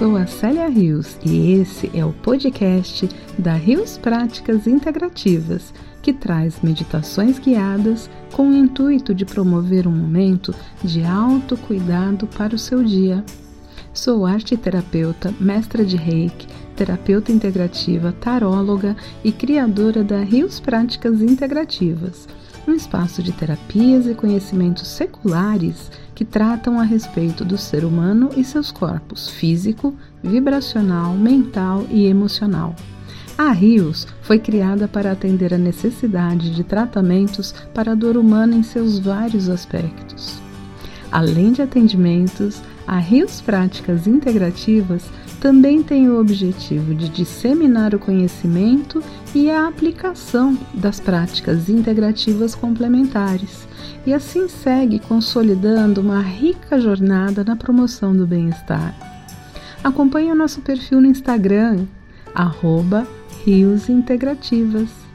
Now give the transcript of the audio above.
sou a Célia Rios e esse é o podcast da Rios Práticas Integrativas, que traz meditações guiadas com o intuito de promover um momento de autocuidado para o seu dia. Sou arte terapeuta, mestra de reiki, terapeuta integrativa, taróloga e criadora da Rios Práticas Integrativas, um espaço de terapias e conhecimentos seculares que tratam a respeito do ser humano e seus corpos físico, vibracional, mental e emocional. A Rios foi criada para atender a necessidade de tratamentos para a dor humana em seus vários aspectos. Além de atendimentos, a Rios Práticas Integrativas também tem o objetivo de disseminar o conhecimento e a aplicação das práticas integrativas complementares, e assim segue consolidando uma rica jornada na promoção do bem-estar. Acompanhe o nosso perfil no Instagram, Rios Integrativas.